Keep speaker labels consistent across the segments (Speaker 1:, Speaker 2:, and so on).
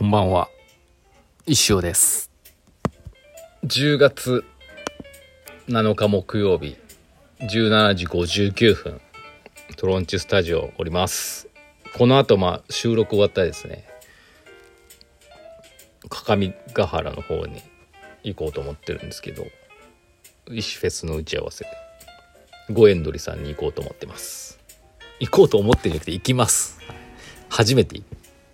Speaker 1: こんばんは。石尾です。10月7日木曜日、17時59分、トロンチスタジオおります。この後、まあ、収録終わったらですね、各務原の方に行こうと思ってるんですけど、石フェスの打ち合わせで、ゴエンドリさんに行こうと思ってます。行こうと思ってるんじゃなくて行きます。初めて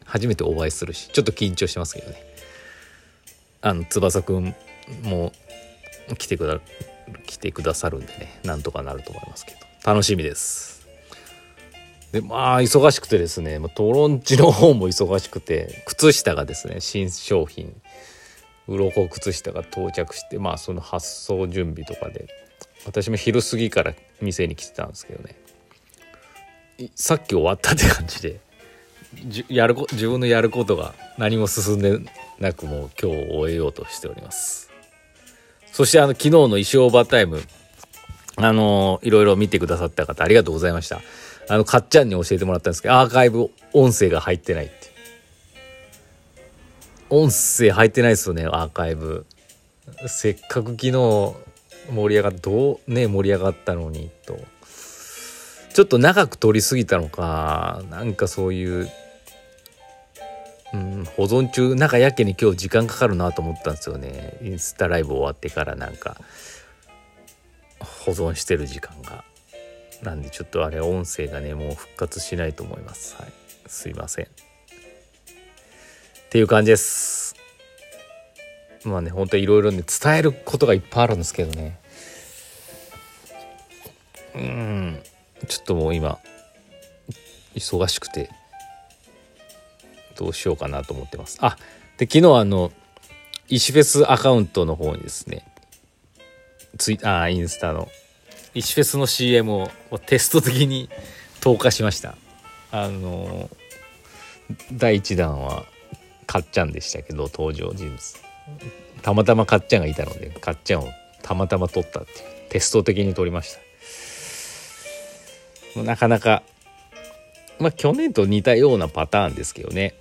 Speaker 1: 初めてお会いするしちょっと緊張してますけどね。あの翼くんも来てくだ来てくださるんでねなんとかなると思いますけど。楽しみです。でまあ忙しくてですねまトロンチの方も忙しくて靴下がですね新商品。鱗靴下が到着してまあその発送準備とかで。私も昼過ぎから店に来てたんですけどね。さっき終わったって感じで。やるこ自分のやることが何も進んでなくもう今日を終えようとしております。そしてあの昨日の衣装オーバータイムあのいろいろ見てくださった方ありがとうございました。あのかっちゃんに教えてもらったんですけどアーカイブ音声が入ってないって。音声入ってないですよねアーカイブ。せっかく昨日盛り上がっどうね盛り上がったのにと。ちょっと長く撮りすぎたのかなんかそういう、うん、保存中なんかやけに今日時間かかるなと思ったんですよね。インスタライブ終わってからなんか保存してる時間が。なんでちょっとあれ音声がねもう復活しないと思います。はい。すいません。っていう感じです。まあね本当いろいろね伝えることがいっぱいあるんですけどね。うん。ちょっともう今忙しくてどうしようかなと思ってます。あで昨日あの石フェスアカウントの方にですねツイあインスタの石フェスの CM をテスト的に投下しました。あの第1弾はかっちゃんでしたけど登場人物。たまたまかっちゃんがいたのでかっちゃんをたまたま撮ったっていうテスト的に撮りました。なかなかまあ去年と似たようなパターンですけどね。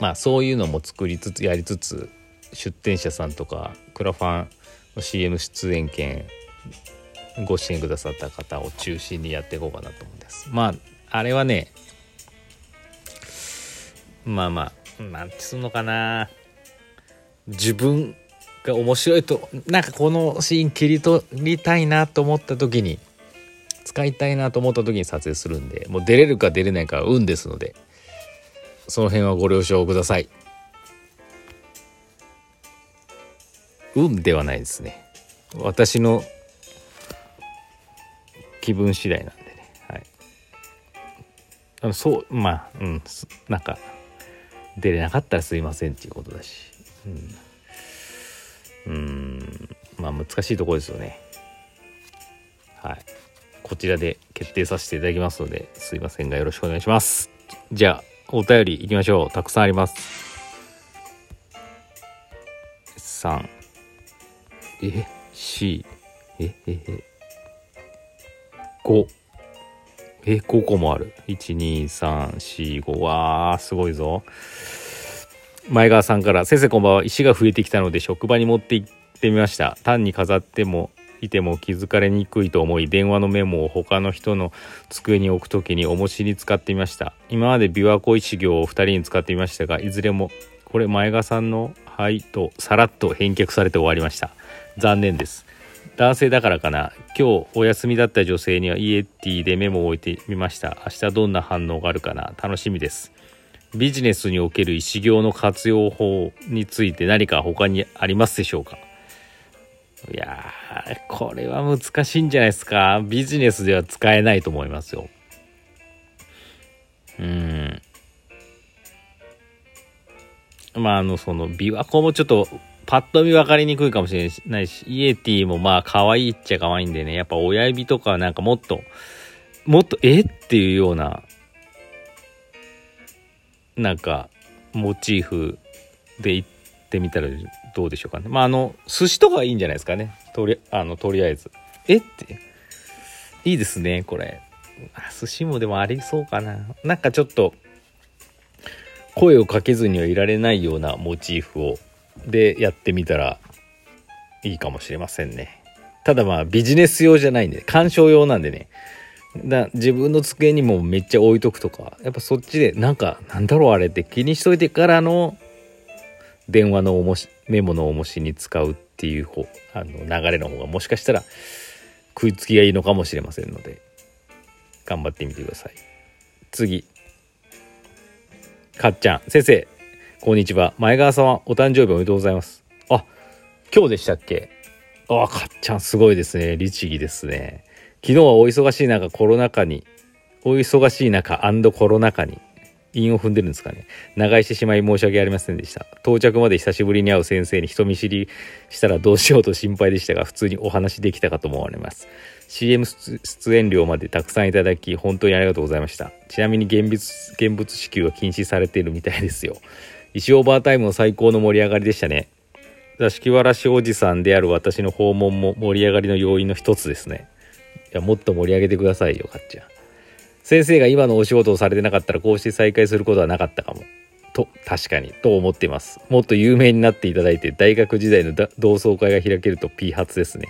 Speaker 1: まあそういうのも作りつつやりつつ出店者さんとかクラファンの CM 出演権ご支援くださった方を中心にやっていこうかなと思うんです。まああれはねまあまあなんてすんのかな。自分が面白いとなんかこのシーン切り取りたいなと思った時に使いたいなと思った時に撮影するんでもう出れるか出れないかは運ですのでその辺はご了承ください。運ではないですね。私の気分次第なんでね。はい。あのそうまあうんなんか出れなかったらすいませんっていうことだし。うん。うん。まあ難しいところですよね。はい。こちらで決定させていただきますのですいませんがよろしくお願いします。じゃあお便りいきましょう。たくさんあります。3え？C え？え？え？5え？5個もある。12345わーすごいぞ。前川さんから「先生こんばんは。石が増えてきたので職場に持って行ってみました。単に飾ってもいても気づかれにくいと思い電話のメモを他の人の机に置くときに重しに使ってみました。今まで琵琶湖一行を2人に使ってみましたがいずれもこれ前川さんの「はい」とさらっと返却されて終わりました。残念です。男性だからかな。今日お休みだった女性にはイエティでメモを置いてみました。明日どんな反応があるかな。楽しみです。ビジネスにおける石行の活用法について何か他にありますでしょうか？いやーこれは難しいんじゃないですか。ビジネスでは使えないと思いますよ。うん。まああのその琵琶湖もちょっとパッと見分かりにくいかもしれないしイエティもまあ可愛いっちゃ可愛いんでね。やっぱ親指とかなんかもっともっとえっていうようななんかモチーフで行ってみたらどうでしょうかね。まああの寿司とかはいいんじゃないですかね。とりあのとりあえず。え？って。いいですねこれ。寿司もでもありそうかな。なんかちょっと声をかけずにはいられないようなモチーフを。でやってみたらいいかもしれませんね。ただまあビジネス用じゃないんで鑑賞用なんでね。だ自分の机にもめっちゃ置いとくとか。やっぱそっちでなんかなんだろうあれって気にしといてからの電話のおもしメモの重しに使うっていう方あの流れの方がもしかしたら食いつきがいいのかもしれませんので頑張ってみてください。次。かっちゃん。先生こんにちは。前川さんはお誕生日おめでとうございます。あ今日でしたっけ？あかっちゃんすごいですね。律儀ですね。昨日はお忙しい中コロナ禍にお忙しい中コロナ禍に。韻を踏んでるんですかね。長居してしまい申し訳ありませんでした。到着まで久しぶりに会う先生に人見知りしたらどうしようと心配でしたが普通にお話できたかと思われます。CM 出演料までたくさんいただき本当にありがとうございました。ちなみに現物現物支給は禁止されているみたいですよ。石オーバータイムの最高の盛り上がりでしたね。座敷わらしおじさんである私の訪問も盛り上がりの要因の一つですね。いやもっと盛り上げてくださいよかっちゃん。先生が今のお仕事をされてなかったらこうして再開することはなかったかも。と確かにと思っています。もっと有名になっていただいて大学時代の同窓会が開けると P 発ですね。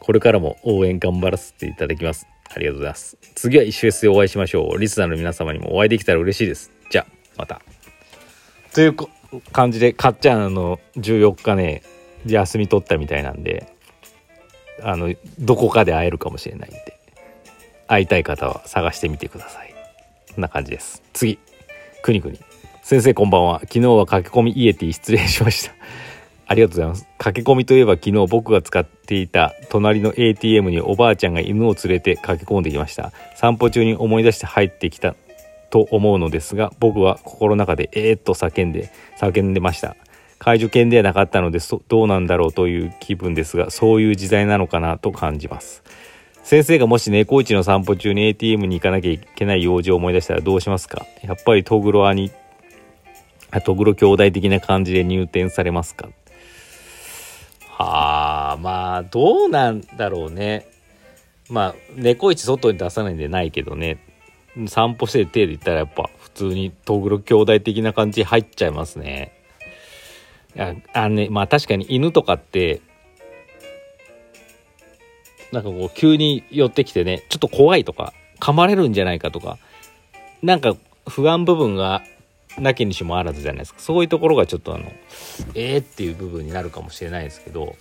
Speaker 1: これからも応援頑張らせていただきます。ありがとうございます。次は一緒でお会いしましょう。リスナーの皆様にもお会いできたら嬉しいです。じゃあまた。という感じでかっちゃんの14日ね休み取ったみたいなんであのどこかで会えるかもしれないんで。会いたい方は探してみてください。こんな感じです。次。くにくに。先生こんばんは。昨日は駆け込みイエティ失礼しました。ありがとうございます。駆け込みといえば昨日僕が使っていた隣の ATM におばあちゃんが犬を連れて駆け込んできました。散歩中に思い出して入ってきた。と思うのですが僕は心の中でえーっと叫んで叫んでました。介助犬ではなかったのでどうなんだろうという気分ですがそういう時代なのかなと感じます。先生がもし猫市の散歩中に ATM に行かなきゃいけない用事を思い出したらどうしますか？やっぱりトグロ兄トグロ兄弟的な感じで入店されますか？はあまあどうなんだろうね。まあ猫市外に出さないんでないけどね。散歩してる手で言ったらやっぱ普通にトグロ兄弟的な感じ入っちゃいますね。ああねまあ確かに犬とかってなんかこう急に寄ってきてねちょっと怖いとか噛まれるんじゃないかとかなんか不安部分がなきにしもあらずじゃないですか。そういうところがちょっとあのえーっていう部分になるかもしれないですけど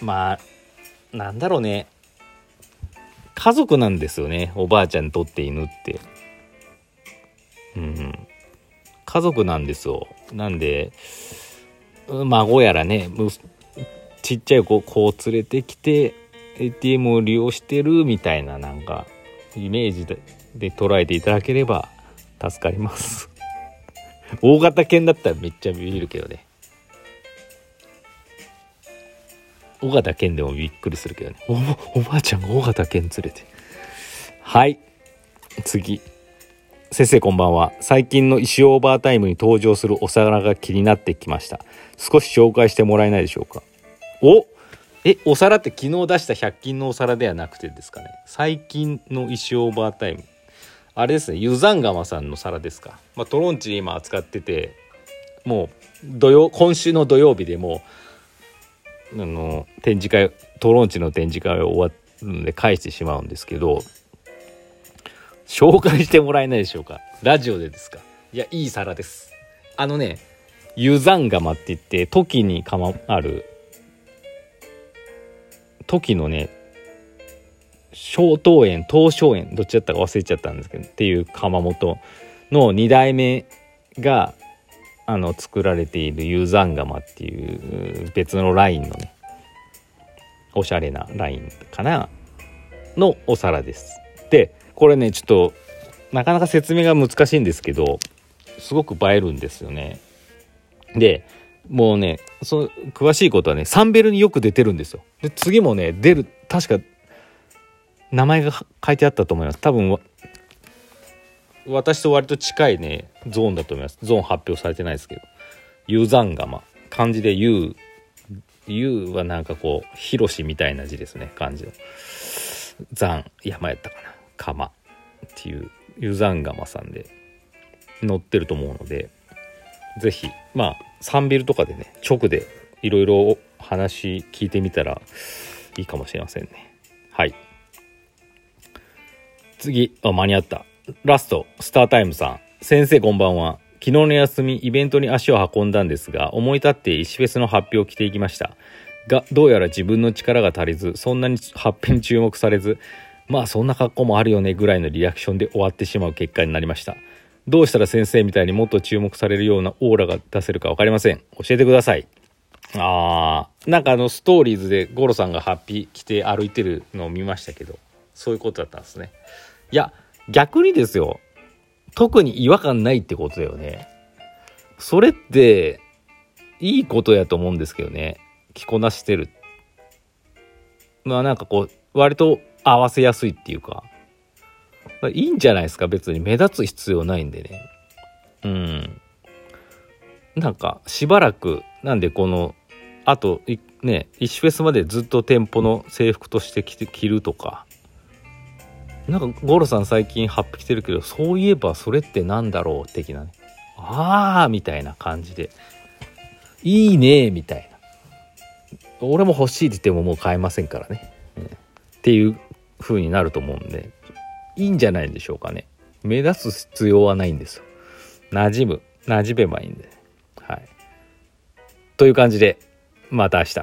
Speaker 1: まあなんだろうね。家族なんですよね。おばあちゃんにとって犬って。うん家族なんですよ。なんで孫やらねちっちゃい子を連れてきて ATM を利用してるみたいななんかイメージでで捉えていただければ助かります。大型犬だったらめっちゃビビるけどね。大型犬でもびっくりするけどね。おばあちゃんが大型犬連れて。はい。次。先生こんばんは。最近の石オーバータイムに登場するお皿が気になってきました。少し紹介してもらえないでしょうか。おえお皿って昨日出した100均のお皿ではなくてですかね。最近の石オーバータイム。あれですねユザンガマさんの皿ですか、まあ、トロンチ今扱っててもう土曜今週の土曜日でもあの展示会トロンチの展示会が終わるので返してしまうんですけど紹介してもらえないでしょうか。ラジオでですか。いやいい皿です。あのねユザンガマって言って時にかまある時のね小東園東照園どっちだったか忘れちゃったんですけどっていう窯元の2代目があの作られているユーザンガマっていう別のラインのねおしゃれなラインかなのお皿です。でこれねちょっとなかなか説明が難しいんですけどすごく映えるんですよね。でもうねそ詳しいことはねサンベルによく出てるんですよ。で次もね出る確か名前が書いてあったと思います。多分私と割と近いねゾーンだと思います。ゾーン発表されてないですけど。ユザンガマ。漢字でユー。ユーはなんかこうヒロシみたいな字ですね。漢字の。ザン山やったかな。カマ。っていうユザンガマさんで載ってると思うので是非まあサンビルとかでね直でいろいろ話聞いてみたらいいかもしれませんね。はい。次あ間に合った。ラストスタータイムさん。先生こんばんは。昨日の休みイベントに足を運んだんですが思い立って石フェスの発表を着ていきました。がどうやら自分の力が足りずそんなに発表に注目されずまあそんな格好もあるよねぐらいのリアクションで終わってしまう結果になりました。どうしたら先生みたいにもっと注目されるようなオーラが出せるか分かりません。教えてください。あーなんかあのストーリーズでゴロさんがハッピー着て歩いてるのを見ましたけどそういうことだったんですね。いや逆にですよ。特に違和感ないってことだよね。それっていいことやと思うんですけどね。着こなしてる。まあなんかこう割と合わせやすいっていうか。まいいんじゃないですか？別に。目立つ必要ないんでね。うん。なんかしばらくなんでこのあとね石フェスまでずっと店舗の制服として着て着るとか。なんかゴロさん最近ハッピ着てるけどそういえばそれってなんだろう？的なね。ああみたいな感じで。いいねみたいな。俺も欲しいって言ってももう買えませんからね、うん、っていう風になると思うんで。いいんじゃないでしょうかね。目立つ必要はないんですよ。馴染む馴染めばいいんで。はい。という感じでまた明日。